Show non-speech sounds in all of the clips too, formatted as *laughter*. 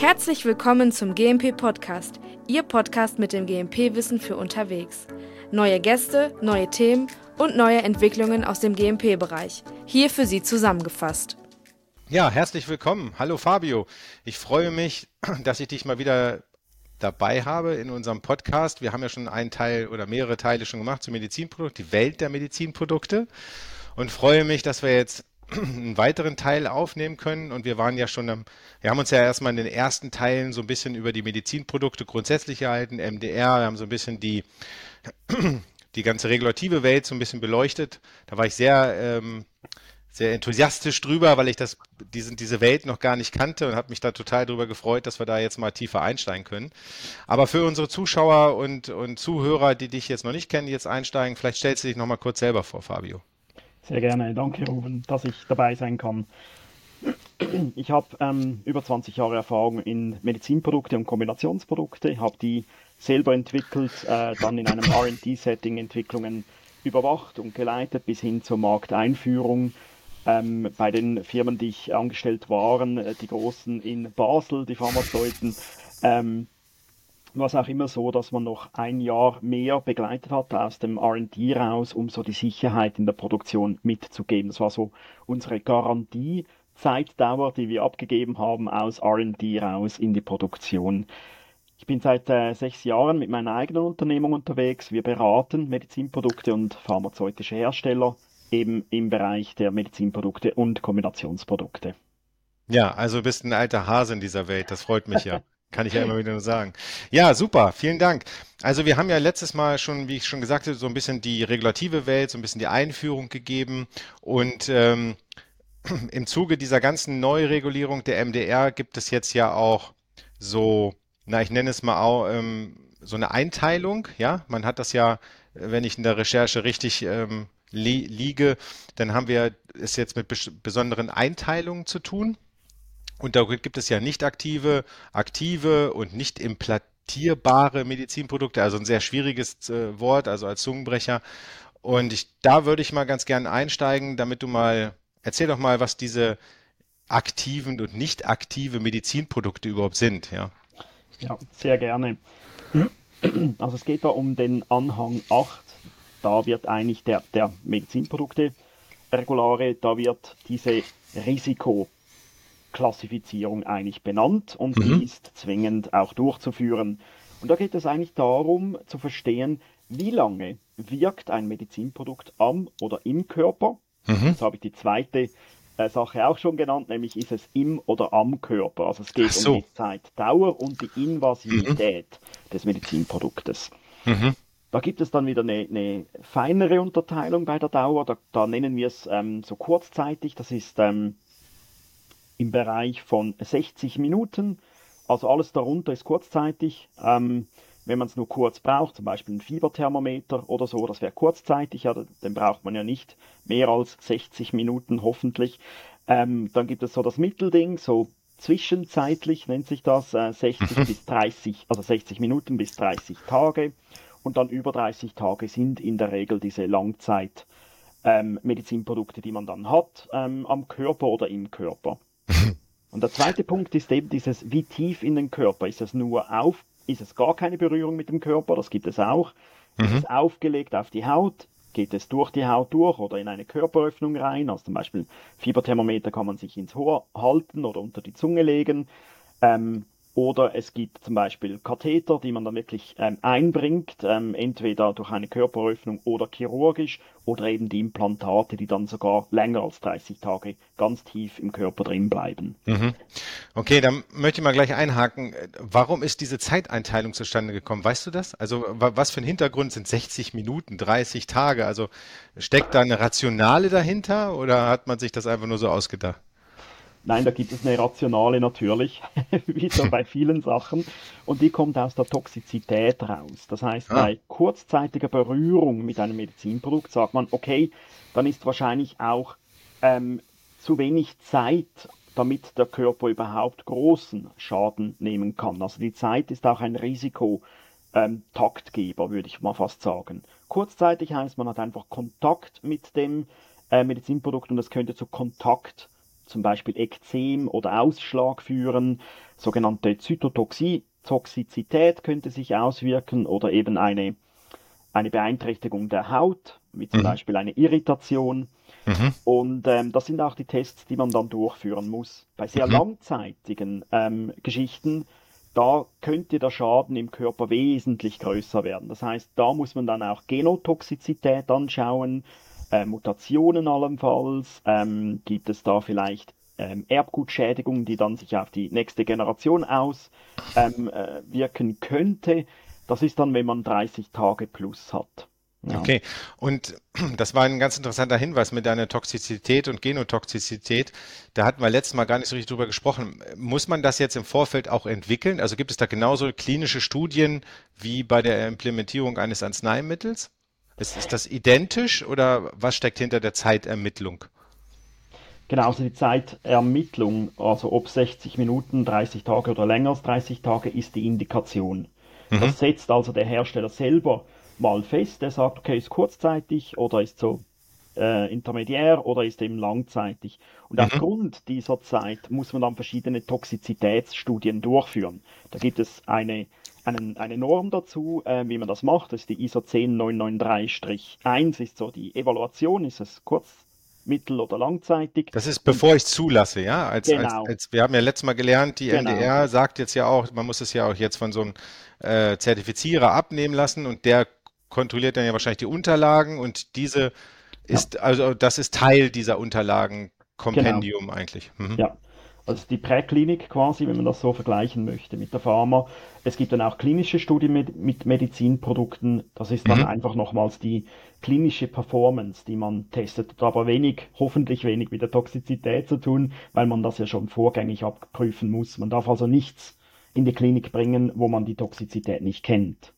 Herzlich willkommen zum GMP Podcast, Ihr Podcast mit dem GMP-Wissen für unterwegs. Neue Gäste, neue Themen und neue Entwicklungen aus dem GMP-Bereich. Hier für Sie zusammengefasst. Ja, herzlich willkommen. Hallo Fabio. Ich freue mich, *clears throat* dass ich dich mal wieder dabei habe in unserem Podcast. Wir haben ja schon einen Teil oder mehrere Teile schon gemacht zu Medizinprodukten, die Welt der Medizinprodukte und freue mich, dass wir jetzt einen weiteren Teil aufnehmen können. Und wir waren ja schon, am, wir haben uns ja erstmal in den ersten Teilen so ein bisschen über die Medizinprodukte grundsätzlich gehalten, MDR, wir haben so ein bisschen die, *clears throat* die ganze regulative Welt so ein bisschen beleuchtet. Da war ich sehr, ähm, sehr enthusiastisch drüber, weil ich das, diesen, diese Welt noch gar nicht kannte und habe mich da total drüber gefreut, dass wir da jetzt mal tiefer einsteigen können. Aber für unsere Zuschauer und, und Zuhörer, die dich jetzt noch nicht kennen, die jetzt einsteigen, vielleicht stellst du dich noch mal kurz selber vor, Fabio. Sehr gerne. Danke, Ruben, dass ich dabei sein kann. Ich habe ähm, über 20 Jahre Erfahrung in Medizinprodukte und Kombinationsprodukte, habe die selber entwickelt, äh, dann in einem RD-Setting Entwicklungen überwacht und geleitet bis hin zur Markteinführung. Ähm, bei den Firmen, die ich angestellt waren, äh, die großen in Basel, die Pharmazeuten, ähm, war es auch immer so, dass man noch ein Jahr mehr begleitet hat aus dem RD raus, um so die Sicherheit in der Produktion mitzugeben. Das war so unsere Garantiezeitdauer, die wir abgegeben haben aus RD raus in die Produktion. Ich bin seit äh, sechs Jahren mit meiner eigenen Unternehmung unterwegs. Wir beraten Medizinprodukte und pharmazeutische Hersteller eben im Bereich der Medizinprodukte und Kombinationsprodukte. Ja, also bist ein alter Hase in dieser Welt. Das freut mich ja. *laughs* Kann ich ja immer wieder nur sagen. Ja, super, vielen Dank. Also wir haben ja letztes Mal schon, wie ich schon gesagt habe, so ein bisschen die regulative Welt, so ein bisschen die Einführung gegeben und ähm, *clears throat* im Zuge dieser ganzen Neuregulierung der MDR gibt es jetzt ja auch so, na, ich nenne es mal auch ähm, so eine Einteilung. Ja, man hat das ja, wenn ich in der Recherche richtig ähm, li liege, dann haben wir es jetzt mit besonderen Einteilungen zu tun. Und da gibt es ja nicht aktive, aktive und nicht implantierbare Medizinprodukte, also ein sehr schwieriges äh, Wort, also als Zungenbrecher. Und ich, da würde ich mal ganz gern einsteigen, damit du mal, erzähl doch mal, was diese aktiven und nicht aktive Medizinprodukte überhaupt sind, ja. Ja, sehr gerne. Also es geht da um den Anhang 8. Da wird eigentlich der, der Medizinprodukte Regulare, da wird diese Risiko Klassifizierung eigentlich benannt und mhm. die ist zwingend auch durchzuführen. Und da geht es eigentlich darum zu verstehen, wie lange wirkt ein Medizinprodukt am oder im Körper. Mhm. Jetzt habe ich die zweite äh, Sache auch schon genannt, nämlich ist es im oder am Körper. Also es geht so. um die Zeitdauer und die Invasivität mhm. des Medizinproduktes. Mhm. Da gibt es dann wieder eine, eine, feinere Unterteilung bei der Dauer. Da, da nennen wir es ähm, so kurzzeitig. Das ist ähm, im Bereich von 60 Minuten. Also alles darunter ist kurzzeitig. Ähm, wenn man es nur kurz braucht, zum Beispiel ein Fieberthermometer oder so, das wäre kurzzeitig, ja, den braucht man ja nicht mehr als 60 Minuten hoffentlich. Ähm, dann gibt es so das Mittelding, so zwischenzeitlich nennt sich das, äh, 60 mhm. bis 30, also 60 Minuten bis 30 Tage. Und dann über 30 Tage sind in der Regel diese Langzeit ähm, die man dann hat, ähm, am Körper oder im Körper. *laughs* Und der zweite Punkt ist eben dieses, wie tief in den Körper. Ist es nur auf, ist es gar keine Berührung mit dem Körper? Das gibt es auch. Mhm. Ist es aufgelegt auf die Haut? Geht es durch die Haut durch oder in eine Körperöffnung rein? Also zum Beispiel Fieberthermometer kann man sich ins Ohr halten oder unter die Zunge legen. Ähm, oder es gibt zum Beispiel Katheter, die man dann wirklich ähm, einbringt, ähm, entweder durch eine Körperöffnung oder chirurgisch, oder eben die Implantate, die dann sogar länger als 30 Tage ganz tief im Körper drin bleiben. Mhm. Okay, dann möchte ich mal gleich einhaken. Warum ist diese Zeiteinteilung zustande gekommen? Weißt du das? Also was für ein Hintergrund sind 60 Minuten, 30 Tage? Also steckt da eine Rationale dahinter oder hat man sich das einfach nur so ausgedacht? Nein, da gibt es eine rationale natürlich, *laughs* wie so bei vielen Sachen. Und die kommt aus der Toxizität raus. Das heißt, ah. bei kurzzeitiger Berührung mit einem Medizinprodukt sagt man, okay, dann ist wahrscheinlich auch ähm, zu wenig Zeit, damit der Körper überhaupt großen Schaden nehmen kann. Also die Zeit ist auch ein Risiko. Ähm, Taktgeber, würde ich mal fast sagen. Kurzzeitig heißt, man hat einfach Kontakt mit dem äh, Medizinprodukt und es könnte zu Kontakt zum Beispiel Ekzem oder Ausschlag führen. Sogenannte Zytotoxizität könnte sich auswirken oder eben eine, eine Beeinträchtigung der Haut, wie zum mhm. Beispiel eine Irritation. Mhm. Und ähm, das sind auch die Tests, die man dann durchführen muss. Bei sehr mhm. langzeitigen ähm, Geschichten, da könnte der Schaden im Körper wesentlich größer werden. Das heißt, da muss man dann auch Genotoxizität anschauen, äh, Mutationen allenfalls, ähm, gibt es da vielleicht ähm, Erbgutschädigungen, die dann sich auf die nächste Generation auswirken ähm, äh, könnte. Das ist dann, wenn man 30 Tage plus hat. Ja. Okay, und *clears throat* das war ein ganz interessanter Hinweis mit deiner Toxizität und Genotoxizität. Da hatten wir letztes Mal gar nicht so richtig drüber gesprochen. Muss man das jetzt im Vorfeld auch entwickeln? Also gibt es da genauso klinische Studien wie bei der Implementierung eines Arzneimittels? Ist, ist das identisch oder was steckt hinter der Zeitermittlung? Genau, also die Zeitermittlung, also ob 60 Minuten, 30 Tage oder länger als 30 Tage, ist die Indikation. Mhm. Das setzt also der Hersteller selber mal fest, der sagt, okay, ist kurzzeitig oder ist so äh, intermediär oder ist eben langzeitig. Und mhm. aufgrund dieser Zeit muss man dann verschiedene Toxizitätsstudien durchführen. Da gibt es eine, einen, eine Norm dazu, äh, wie man das macht. Das ist die ISO 10993-1, ist so die Evaluation, ist es kurz, mittel- oder langzeitig. Das ist bevor ich zulasse, ja? Als, genau. als, als, wir haben ja letztes Mal gelernt, die genau. NDR sagt jetzt ja auch, man muss es ja auch jetzt von so einem äh, Zertifizierer abnehmen lassen und der kontrolliert dann ja wahrscheinlich die Unterlagen und diese ist, ja. also das ist Teil dieser Unterlagen-Kompendium genau. eigentlich. Mhm. Ja. Also die Präklinik quasi, wenn man das so vergleichen möchte mit der Pharma. Es gibt dann auch klinische Studien mit, mit Medizinprodukten. Das ist dann mhm. einfach nochmals die klinische Performance, die man testet. Hat aber wenig, hoffentlich wenig mit der Toxizität zu tun, weil man das ja schon vorgängig abprüfen muss. Man darf also nichts in die Klinik bringen, wo man die Toxizität nicht kennt.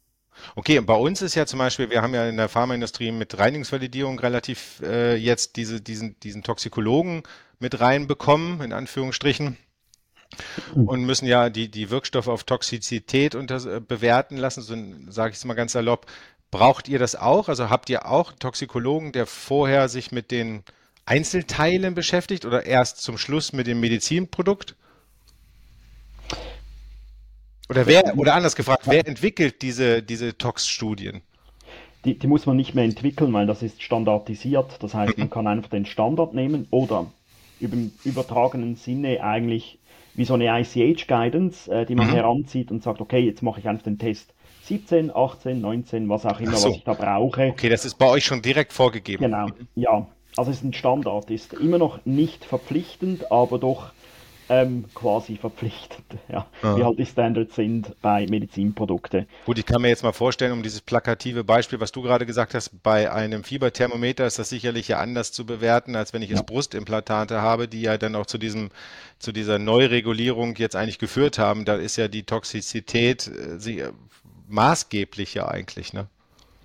Okay, und bei uns ist ja zum Beispiel, wir haben ja in der Pharmaindustrie mit Reinigungsvalidierung relativ äh, jetzt diese, diesen, diesen Toxikologen mit reinbekommen, in Anführungsstrichen, hm. und müssen ja die, die Wirkstoffe auf Toxizität unter, äh, bewerten lassen, so sage ich es mal ganz salopp. Braucht ihr das auch? Also habt ihr auch Toxikologen, der vorher sich mit den Einzelteilen beschäftigt oder erst zum Schluss mit dem Medizinprodukt? Oder wer, oder anders gefragt, wer entwickelt diese, diese Tox-Studien? Die, die, muss man nicht mehr entwickeln, weil das ist standardisiert. Das heißt, man kann einfach den Standard nehmen oder im übertragenen Sinne eigentlich wie so eine ICH-Guidance, äh, die man mhm. heranzieht und sagt, okay, jetzt mache ich einfach den Test 17, 18, 19, was auch immer, so. was ich da brauche. Okay, das ist bei euch schon direkt vorgegeben. Genau, ja. Also es ist ein Standard, ist immer noch nicht verpflichtend, aber doch ähm, quasi verpflichtend, *laughs* ja, ah. wie halt die Standards sind bei Medizinprodukten. Gut, ich kann mir jetzt mal vorstellen, um dieses plakative Beispiel, was du gerade gesagt hast, bei einem Fieberthermometer ist das sicherlich ja anders zu bewerten, als wenn ich ja. jetzt Brustimplantate habe, die ja dann auch zu diesem, zu dieser Neuregulierung jetzt eigentlich geführt haben. Da ist ja die Toxizität äh, sie, maßgeblich ja eigentlich, ne?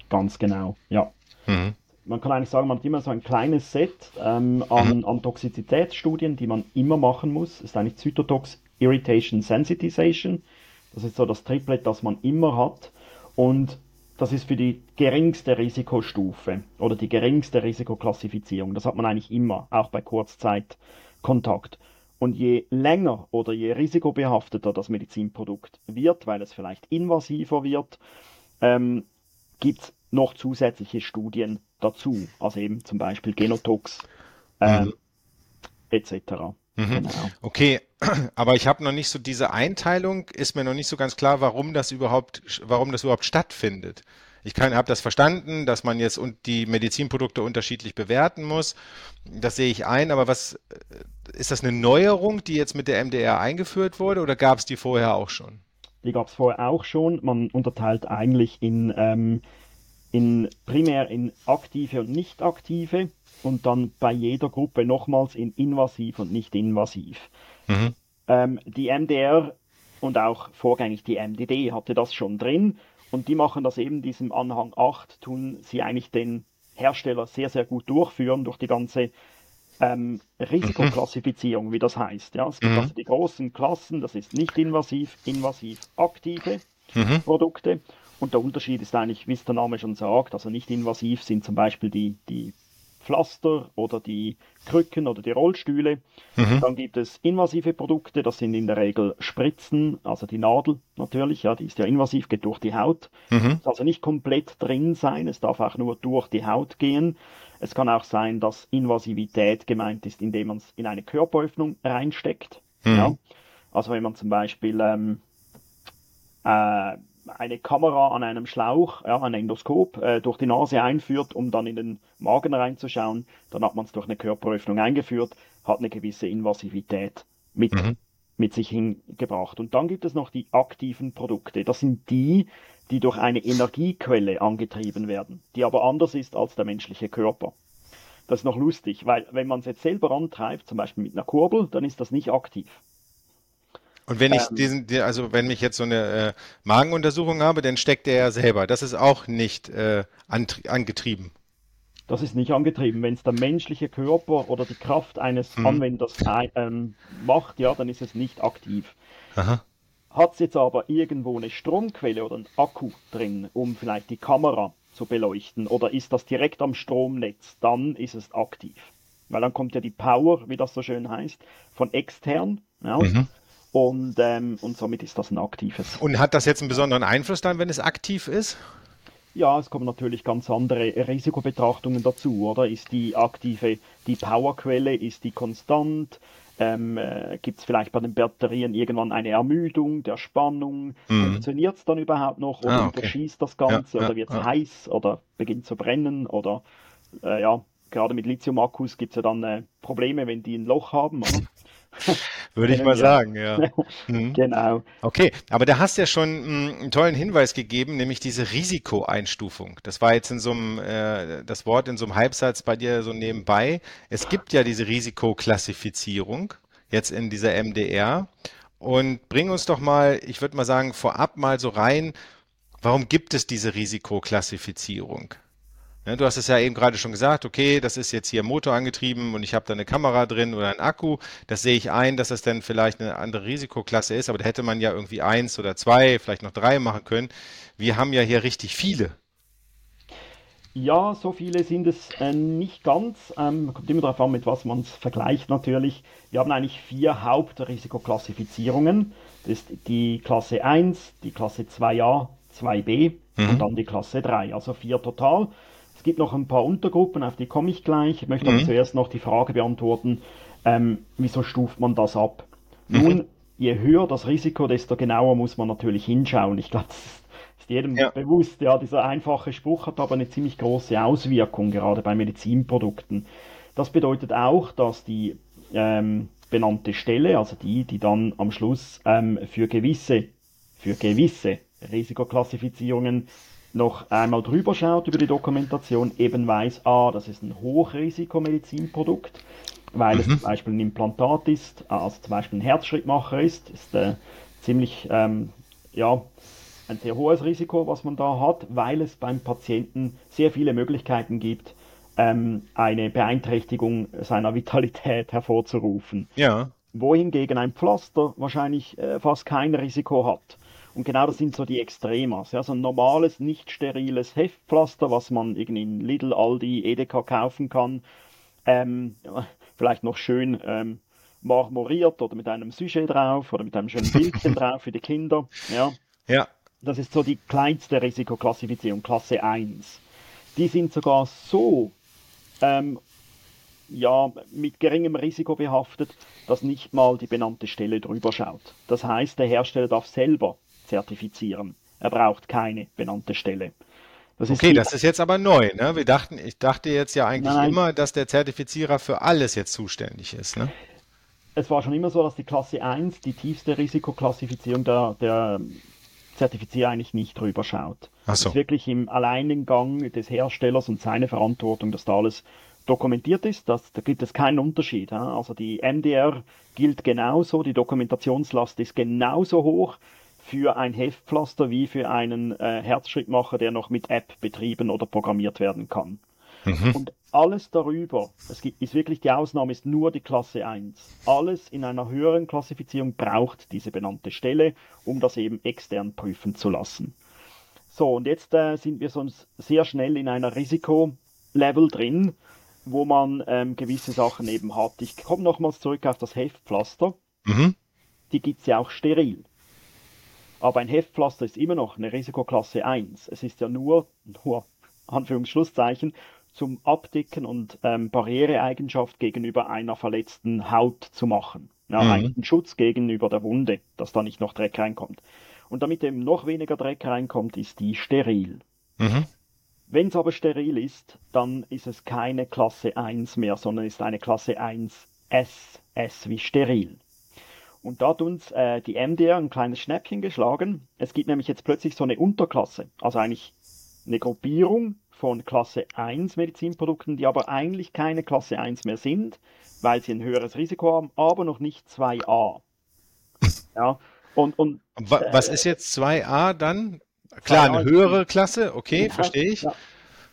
Ganz genau, ja. Mhm man kann eigentlich sagen, man hat immer so ein kleines Set ähm, an, mhm. an Toxizitätsstudien, die man immer machen muss. Das ist eigentlich Zytotox Irritation Sensitization. Das ist so das Triplet, das man immer hat. Und das ist für die geringste Risikostufe oder die geringste Risikoklassifizierung. Das hat man eigentlich immer, auch bei Kurzzeitkontakt. Und je länger oder je risikobehafteter das Medizinprodukt wird, weil es vielleicht invasiver wird, ähm, gibt es noch zusätzliche Studien dazu. Also eben zum Beispiel Genotox ähm, mhm. etc. Mhm. Genau. Okay, *clears throat* aber ich habe noch nicht so diese Einteilung, ist mir noch nicht so ganz klar, warum das überhaupt, warum das überhaupt stattfindet. Ich habe das verstanden, dass man jetzt und die Medizinprodukte unterschiedlich bewerten muss. Das sehe ich ein, aber was äh, ist das eine Neuerung, die jetzt mit der MDR eingeführt wurde oder gab es die vorher auch schon? Die gab es vorher auch schon. Man unterteilt eigentlich in ähm, in, primär in aktive und nicht aktive und dann bei jeder Gruppe nochmals in invasiv und nicht invasiv. Mhm. Ähm, die MDR und auch vorgängig die MDD hatte das schon drin und die machen das eben diesem Anhang 8, tun sie eigentlich den Hersteller sehr, sehr gut durchführen durch die ganze ähm, Risikoklassifizierung, wie das heißt. Ja, es gibt mhm. also die großen Klassen, das ist nicht invasiv, invasiv, aktive mhm. Produkte und der Unterschied ist eigentlich, wie es der Name schon sagt, also nicht invasiv sind zum Beispiel die, die Pflaster oder die Krücken oder die Rollstühle. Mhm. Dann gibt es invasive Produkte, das sind in der Regel Spritzen, also die Nadel natürlich, ja, die ist ja invasiv, geht durch die Haut. Mhm. also nicht komplett drin sein, es darf auch nur durch die Haut gehen. Es kann auch sein, dass Invasivität gemeint ist, indem man es in eine Körperöffnung reinsteckt. Mhm. Ja. Also wenn man zum Beispiel ähm, äh, eine Kamera an einem Schlauch, ja, ein Endoskop, äh, durch die Nase einführt, um dann in den Magen reinzuschauen. Dann hat man es durch eine Körperöffnung eingeführt, hat eine gewisse Invasivität mit, mhm. mit sich hingebracht. Und dann gibt es noch die aktiven Produkte. Das sind die, die durch eine Energiequelle angetrieben werden, die aber anders ist als der menschliche Körper. Das ist noch lustig, weil wenn man es jetzt selber antreibt, zum Beispiel mit einer Kurbel, dann ist das nicht aktiv. Und wenn ich ähm, diesen, also wenn ich jetzt so eine äh, Magenuntersuchung habe, dann steckt der ja selber. Das ist auch nicht äh, angetrieben. Das ist nicht angetrieben. Wenn es der menschliche Körper oder die Kraft eines hm. Anwenders ähm, macht, ja, dann ist es nicht aktiv. Hat es jetzt aber irgendwo eine Stromquelle oder einen Akku drin, um vielleicht die Kamera zu beleuchten, oder ist das direkt am Stromnetz, dann ist es aktiv. Weil dann kommt ja die Power, wie das so schön heißt, von extern. Ja, mhm. Und, ähm, und somit ist das ein aktives. Und hat das jetzt einen besonderen Einfluss dann, wenn es aktiv ist? Ja, es kommen natürlich ganz andere Risikobetrachtungen dazu, oder? Ist die aktive, die Powerquelle, ist die konstant? Ähm, äh, Gibt es vielleicht bei den Batterien irgendwann eine Ermüdung der Spannung? Mhm. Funktioniert es dann überhaupt noch oder ah, okay. unterschießt das Ganze ja, oder wird es ja. heiß oder beginnt zu brennen? Oder äh, ja, gerade mit Lithium-Akkus gibt es ja dann äh, Probleme, wenn die ein Loch haben. *laughs* Würde ich mal sagen, ja. *laughs* Mhm. Genau. Okay, aber da hast du ja schon hm, einen tollen Hinweis gegeben, nämlich diese Risikoeinstufung. Das war jetzt in so einem, äh, das Wort in so einem Halbsatz bei dir so nebenbei. Es gibt ja diese Risikoklassifizierung jetzt in dieser MDR. Und bring uns doch mal, ich würde mal sagen, vorab mal so rein, warum gibt es diese Risikoklassifizierung? Ne, du hast es ja eben gerade schon gesagt, okay, das ist jetzt hier motorangetrieben und ich habe da eine Kamera drin oder einen Akku. Das sehe ich ein, dass das dann vielleicht eine andere Risikoklasse ist, aber da hätte man ja irgendwie eins oder zwei, vielleicht noch drei machen können. Wir haben ja hier richtig viele. Ja, so viele sind es äh, nicht ganz. Ähm, kommt immer darauf an, mit was man es vergleicht natürlich. Wir haben eigentlich vier Hauptrisikoklassifizierungen. Das ist die Klasse 1, die Klasse 2a, 2b mhm. und dann die Klasse 3, also vier total gibt noch ein paar Untergruppen, auf die komme ich gleich. Ich möchte mhm. aber zuerst noch die Frage beantworten, ähm, wieso stuft man das ab? Mhm. Nun, je höher das Risiko, desto genauer muss man natürlich hinschauen. Ich glaube, das ist jedem ja. bewusst. Ja, dieser einfache Spruch hat aber eine ziemlich große Auswirkung, gerade bei Medizinprodukten. Das bedeutet auch, dass die ähm, benannte Stelle, also die, die dann am Schluss ähm, für gewisse, für gewisse Risikoklassifizierungen noch einmal drüber schaut über die Dokumentation, eben weiß, ah, das ist ein Hochrisikomedizinprodukt, weil mhm. es zum Beispiel ein Implantat ist, also zum Beispiel ein Herzschrittmacher ist, ist äh, ziemlich, ähm, ja, ein sehr hohes Risiko, was man da hat, weil es beim Patienten sehr viele Möglichkeiten gibt, ähm, eine Beeinträchtigung seiner Vitalität hervorzurufen. Ja. Wohingegen ein Pflaster wahrscheinlich äh, fast kein Risiko hat. Und genau das sind so die Extremas. Ja, so ein normales, nicht steriles Heftpflaster, was man irgendwie in Lidl, Aldi, Edeka kaufen kann. Ähm, vielleicht noch schön ähm, marmoriert oder mit einem Sujet drauf oder mit einem schönen Bildchen *laughs* drauf für die Kinder. Ja. ja. Das ist so die kleinste Risikoklassifizierung, Klasse 1. Die sind sogar so ähm, ja, mit geringem Risiko behaftet, dass nicht mal die benannte Stelle drüber schaut. Das heißt, der Hersteller darf selber zertifizieren. Er braucht keine benannte Stelle. Das okay, das ist jetzt aber neu. Ne? Wir dachten, ich dachte jetzt ja eigentlich Nein. immer, dass der Zertifizierer für alles jetzt zuständig ist. Ne? Es war schon immer so, dass die Klasse 1, die tiefste Risikoklassifizierung der, der Zertifizierer eigentlich nicht drüber schaut. Ach so. Ist wirklich im Alleingang des Herstellers und seine Verantwortung, dass da alles dokumentiert ist. Das, da gibt es keinen Unterschied. Also die MDR gilt genauso, die Dokumentationslast ist genauso hoch für ein Heftpflaster wie für einen äh, Herzschrittmacher, der noch mit App betrieben oder programmiert werden kann. Mhm. Und alles darüber, es gibt, ist wirklich die Ausnahme, ist nur die Klasse 1. Alles in einer höheren Klassifizierung braucht diese benannte Stelle, um das eben extern prüfen zu lassen. So, und jetzt äh, sind wir sonst sehr schnell in einer Risikolevel drin. wo man ähm, gewisse Sachen eben hat. Ich komme nochmals zurück auf das Heftpflaster. Mhm. Die gibt es ja auch steril. Aber ein Heftpflaster ist immer noch eine Risikoklasse 1. Es ist ja nur, nur *laughs* Anführungsschlusszeichen, zum Abdicken und ähm, Barriereeigenschaft gegenüber einer verletzten Haut zu machen. Ja, mhm. Einen Schutz gegenüber der Wunde, dass da nicht noch Dreck reinkommt. Und damit eben noch weniger Dreck reinkommt, ist die steril. Mhm. Wenn es aber steril ist, dann ist es keine Klasse 1 mehr, sondern ist eine Klasse 1 S, S wie steril. Und da hat uns äh, die MDR ein kleines Schnäppchen geschlagen. Es gibt nämlich jetzt plötzlich so eine Unterklasse, also eigentlich eine Gruppierung von Klasse 1 Medizinprodukten, die aber eigentlich keine Klasse 1 mehr sind, weil sie ein höheres Risiko haben, aber noch nicht 2a. *laughs* Ja, und, und was äh, ist jetzt 2a dann? Klar, eine höhere Klasse, okay, ja, verstehe ich. Ja.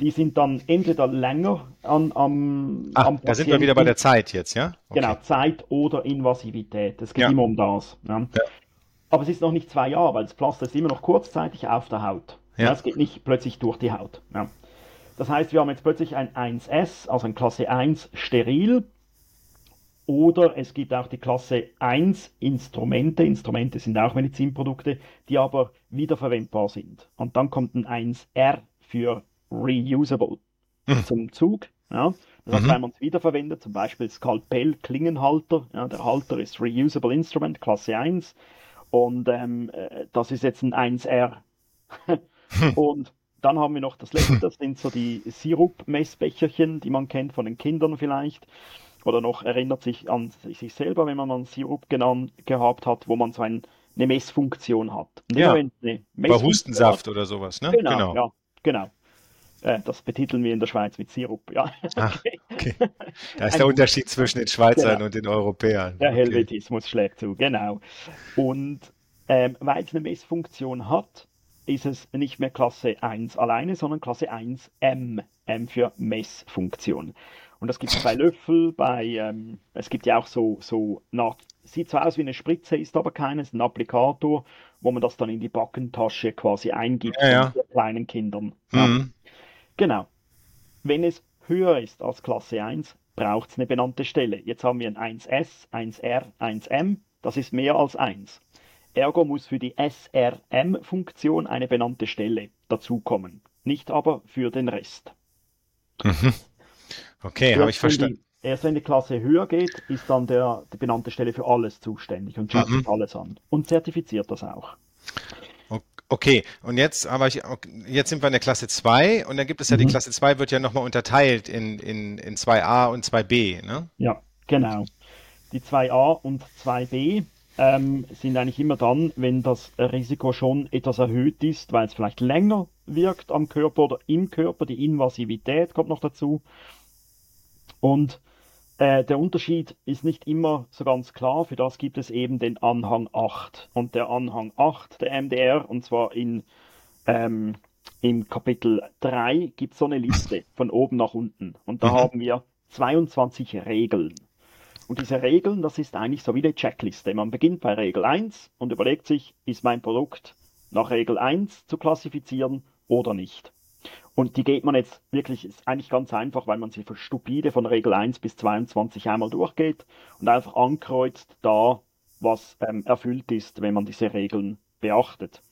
Die sind dann entweder länger an, am, Ach, am Da sind wir wieder bei der Zeit jetzt, ja? Okay. Genau, Zeit oder Invasivität. Es geht ja. immer um das. Ja. Aber es ist noch nicht zwei Jahre, weil das Pflaster ist immer noch kurzzeitig auf der Haut. Ja. Es geht nicht plötzlich durch die Haut. Ja. Das heißt, wir haben jetzt plötzlich ein 1S, also ein Klasse 1 steril. Oder es gibt auch die Klasse 1 Instrumente. Instrumente sind auch Medizinprodukte, die aber wiederverwendbar sind. Und dann kommt ein 1R für reusable mhm. zum Zug. Ja. Das heißt, mhm. wenn man es wiederverwendet, zum Beispiel Skalpell, Klingenhalter, ja, der Halter ist Reusable Instrument, Klasse 1. Und ähm, äh, das ist jetzt ein 1R. *laughs* und dann haben wir noch das letzte, das sind so die Sirup-Messbecherchen, die man kennt von den Kindern vielleicht. Oder noch erinnert sich an sich selber, wenn man einen Sirup genannt, gehabt hat, wo man so ein, eine Messfunktion hat. Und ja, bei Hustensaft hat, oder sowas, ne? Genau, genau. Ja, genau. Äh, das betiteln wir in der Schweiz mit Sirup, ja. Ach, *laughs* okay. *laughs* Da ist der Unterschied zwischen den Schweizern genau. und den Europäern. Der okay. Helvetismus schlägt zu, genau. Und ähm, weil es eine Messfunktion hat, ist es nicht mehr Klasse 1 alleine, sondern Klasse 1 M. M für Messfunktion. Und das gibt zwei *laughs* Löffel bei, ähm, es gibt ja auch so, so na, sieht so aus wie eine Spritze, ist aber keines, ein Applikator, wo man das dann in die Backentasche quasi eingibt ja, ja. für kleinen Kindern. Mhm. Genau. Wenn es höher ist als Klasse 1, braucht es eine benannte Stelle. Jetzt haben wir ein 1S, 1R, 1M, das ist mehr als 1. Ergo muss für die SRM-Funktion eine benannte Stelle dazukommen, nicht aber für den Rest. Mhm. Okay, habe ich verstanden. Erst wenn die Klasse höher geht, ist dann der, die benannte Stelle für alles zuständig und schaut mhm. sich alles an und zertifiziert das auch. Okay, und jetzt aber ich, jetzt sind wir in der Klasse 2 und dann gibt es ja mhm. die Klasse 2 wird ja nochmal unterteilt in, in, in 2a und 2b, ne? Ja, genau. Die 2a und 2b ähm, sind eigentlich immer dann, wenn das Risiko schon etwas erhöht ist, weil es vielleicht länger wirkt am Körper oder im Körper, die Invasivität kommt noch dazu. Und äh, der Unterschied ist nicht immer so ganz klar, für das gibt es eben den Anhang 8. Und der Anhang 8 der MDR, und zwar in, ähm, im Kapitel 3, gibt es so eine Liste von oben nach unten. Und da mhm. haben wir 22 Regeln. Und diese Regeln, das ist eigentlich so wie eine Checkliste. Man beginnt bei Regel 1 und überlegt sich, ist mein Produkt nach Regel 1 zu klassifizieren oder nicht. Und die geht man jetzt wirklich, ist eigentlich ganz einfach, weil man sie für stupide von Regel 1 bis 22 einmal durchgeht und einfach ankreuzt da, was ähm, erfüllt ist, wenn man diese Regeln beachtet.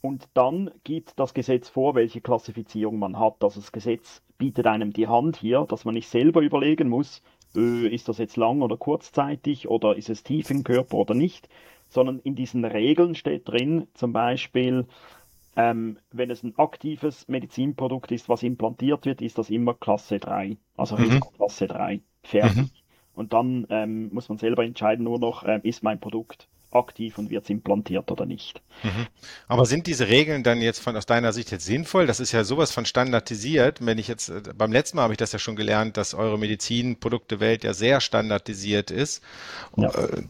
Und dann gibt das Gesetz vor, welche Klassifizierung man hat. Also das Gesetz bietet einem die Hand hier, dass man nicht selber überlegen muss, äh, ist das jetzt lang oder kurzzeitig oder ist es tief im Körper oder nicht, sondern in diesen Regeln steht drin, zum Beispiel, ähm, wenn es ein aktives Medizinprodukt ist, was implantiert wird, ist das immer Klasse 3, also mhm. Klasse 3, fertig. Mhm. Und dann ähm, muss man selber entscheiden, nur noch, äh, ist mein Produkt aktiv und wird es implantiert oder nicht. Mhm. Aber sind diese Regeln dann jetzt von aus deiner Sicht jetzt sinnvoll? Das ist ja sowas von standardisiert. Wenn ich jetzt, äh, beim letzten Mal habe ich das ja schon gelernt, dass eure Medizinproduktewelt ja sehr standardisiert ist. Ja. Äh,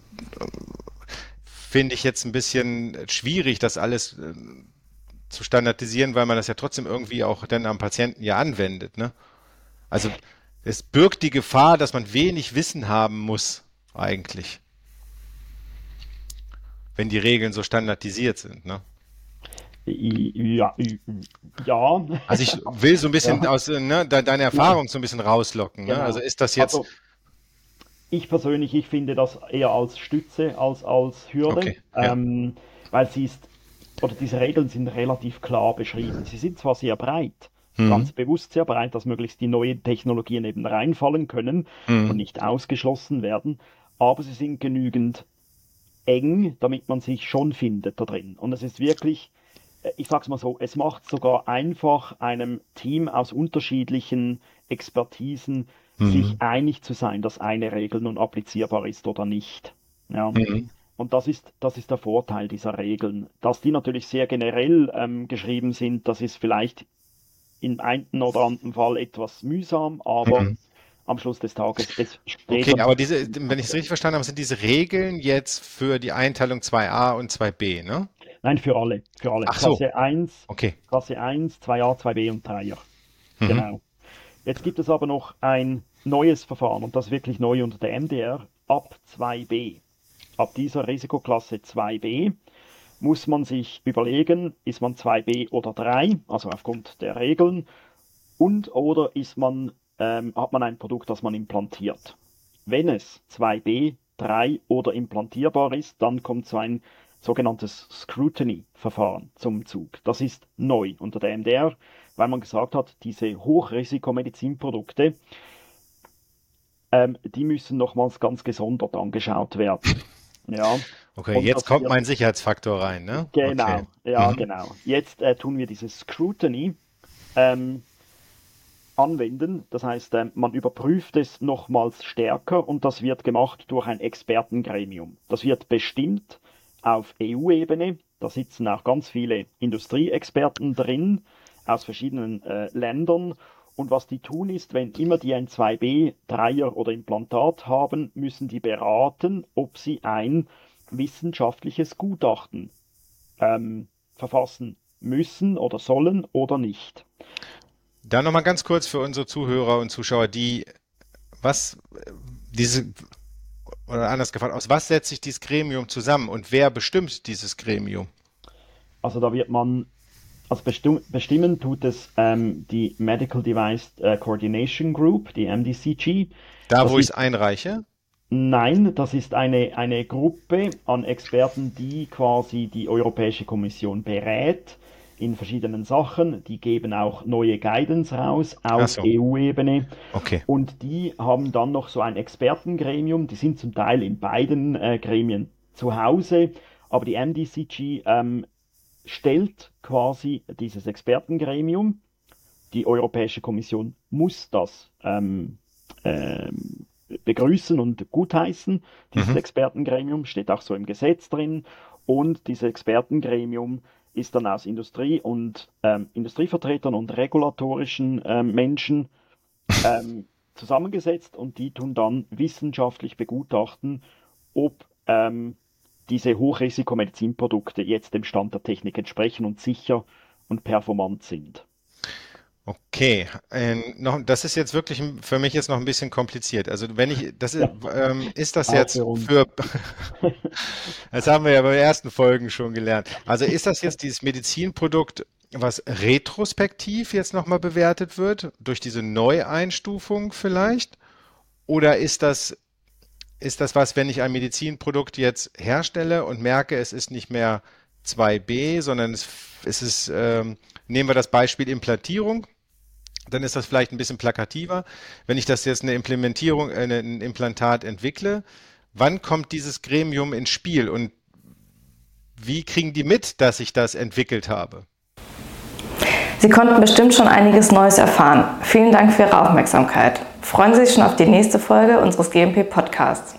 Finde ich jetzt ein bisschen schwierig, das alles äh, zu standardisieren, weil man das ja trotzdem irgendwie auch dann am Patienten ja anwendet. Ne? Also es birgt die Gefahr, dass man wenig Wissen haben muss, eigentlich wenn die Regeln so standardisiert sind. Ne? Ja, ja. Also ich will so ein bisschen ja. aus ne, deine Erfahrung so ein bisschen rauslocken. Ne? Genau. Also ist das jetzt. Also, ich persönlich, ich finde das eher als Stütze als als Hürde, okay. ja. ähm, weil sie ist, oder diese Regeln sind relativ klar beschrieben. Sie sind zwar sehr breit, mhm. ganz bewusst sehr breit, dass möglichst die neuen Technologien eben reinfallen können mhm. und nicht ausgeschlossen werden, aber sie sind genügend eng, damit man sich schon findet da drin. Und es ist wirklich äh, ich sage es mal so, es macht sogar einfach einem Team aus unterschiedlichen Expertisen, mhm. sich einig zu sein, dass eine Regel nun applizierbar ist oder nicht. Ja. Mhm. Und das ist, das ist der Vorteil dieser Regeln. Dass die natürlich sehr generell ähm, geschrieben sind, das ist vielleicht in einem oder anderen Fall etwas mühsam, aber mhm. am Schluss des Tages es steht. Okay, aber diese, wenn ich es richtig verstanden habe, sind diese Regeln jetzt für die Einteilung 2a und 2b, ne? Nein, für alle. Für alle. Ach so. Klasse 1, okay. Klasse 1, 2a, 2b und 3er. Mhm. Genau. Jetzt gibt es aber noch ein neues Verfahren und das wirklich neu unter der MDR ab 2b. Ab dieser Risikoklasse 2b muss man sich überlegen, ist man 2b oder 3, also aufgrund der Regeln, und oder ist man, ähm, hat man ein Produkt, das man implantiert. Wenn es 2b, 3 oder implantierbar ist, dann kommt so ein sogenanntes Scrutiny-Verfahren zum Zug. Das ist neu unter der MDR, weil man gesagt hat, diese Hochrisikomedizinprodukte, ähm, die müssen nochmals ganz gesondert angeschaut werden. Ja. Okay, Und jetzt kommt mein Sicherheitsfaktor rein, ne? Genau, okay. ja, mhm. genau. Jetzt äh, tun wir dieses Scrutiny ähm, anwenden. Das heißt, äh, man überprüft es nochmals stärker und das wird gemacht durch ein Expertengremium. Das wird bestimmt auf EU-Ebene. Da sitzen auch ganz viele Industrieexperten drin aus verschiedenen äh, Ländern. Und was die tun ist, wenn immer die ein 2b, Dreier oder Implantat haben, müssen die beraten, ob sie ein wissenschaftliches Gutachten ähm, verfassen müssen oder sollen oder nicht. Da nochmal ganz kurz für unsere Zuhörer und Zuschauer, die was diese oder anders gefragt, aus was setzt sich dieses Gremium zusammen und wer bestimmt dieses Gremium? Also da wird man, also bestimm, bestimmen tut es ähm, die Medical Device äh, Coordination Group, die MDCG. Da, wo ich es einreiche? Nein, das ist eine, eine Gruppe an Experten, die quasi die Europäische Kommission berät in verschiedenen Sachen. Die geben auch neue Guidance raus auf so. EU-Ebene. Okay. Und die haben dann noch so ein Expertengremium. Die sind zum Teil in beiden äh, Gremien zu Hause. Aber die MDCG ähm, stellt quasi dieses Expertengremium. Die Europäische Kommission muss das ähm, ähm, begrüßen und gutheißen. Dieses mhm. Expertengremium steht auch so im Gesetz drin. Und dieses Expertengremium ist dann aus Industrie und ähm, Industrievertretern und regulatorischen ähm, Menschen ähm, zusammengesetzt und die tun dann wissenschaftlich begutachten, ob ähm, diese Hochrisikomedizinprodukte jetzt dem Stand der Technik entsprechen und sicher und performant sind. Okay, ähm, noch, das ist jetzt wirklich für mich jetzt noch ein bisschen kompliziert. Also wenn ich, das ist, ja. ähm, ist das jetzt für, *laughs* das haben wir ja bei den ersten Folgen schon gelernt. Also ist das jetzt dieses Medizinprodukt, was retrospektiv jetzt nochmal bewertet wird, durch diese Neueinstufung vielleicht? Oder ist das, ist das was, wenn ich ein Medizinprodukt jetzt herstelle und merke, es ist nicht mehr 2b, sondern es, es ist, ähm, nehmen wir das Beispiel Implantierung dann ist das vielleicht ein bisschen plakativer. Wenn ich das jetzt eine Implementierung, äh, ein Implantat entwickle, wann kommt dieses Gremium ins Spiel und wie kriegen die mit, dass ich das entwickelt habe? Sie konnten bestimmt schon einiges Neues erfahren. Vielen Dank für Ihre Aufmerksamkeit. Freuen Sie sich schon auf die nächste Folge unseres GMP Podcasts.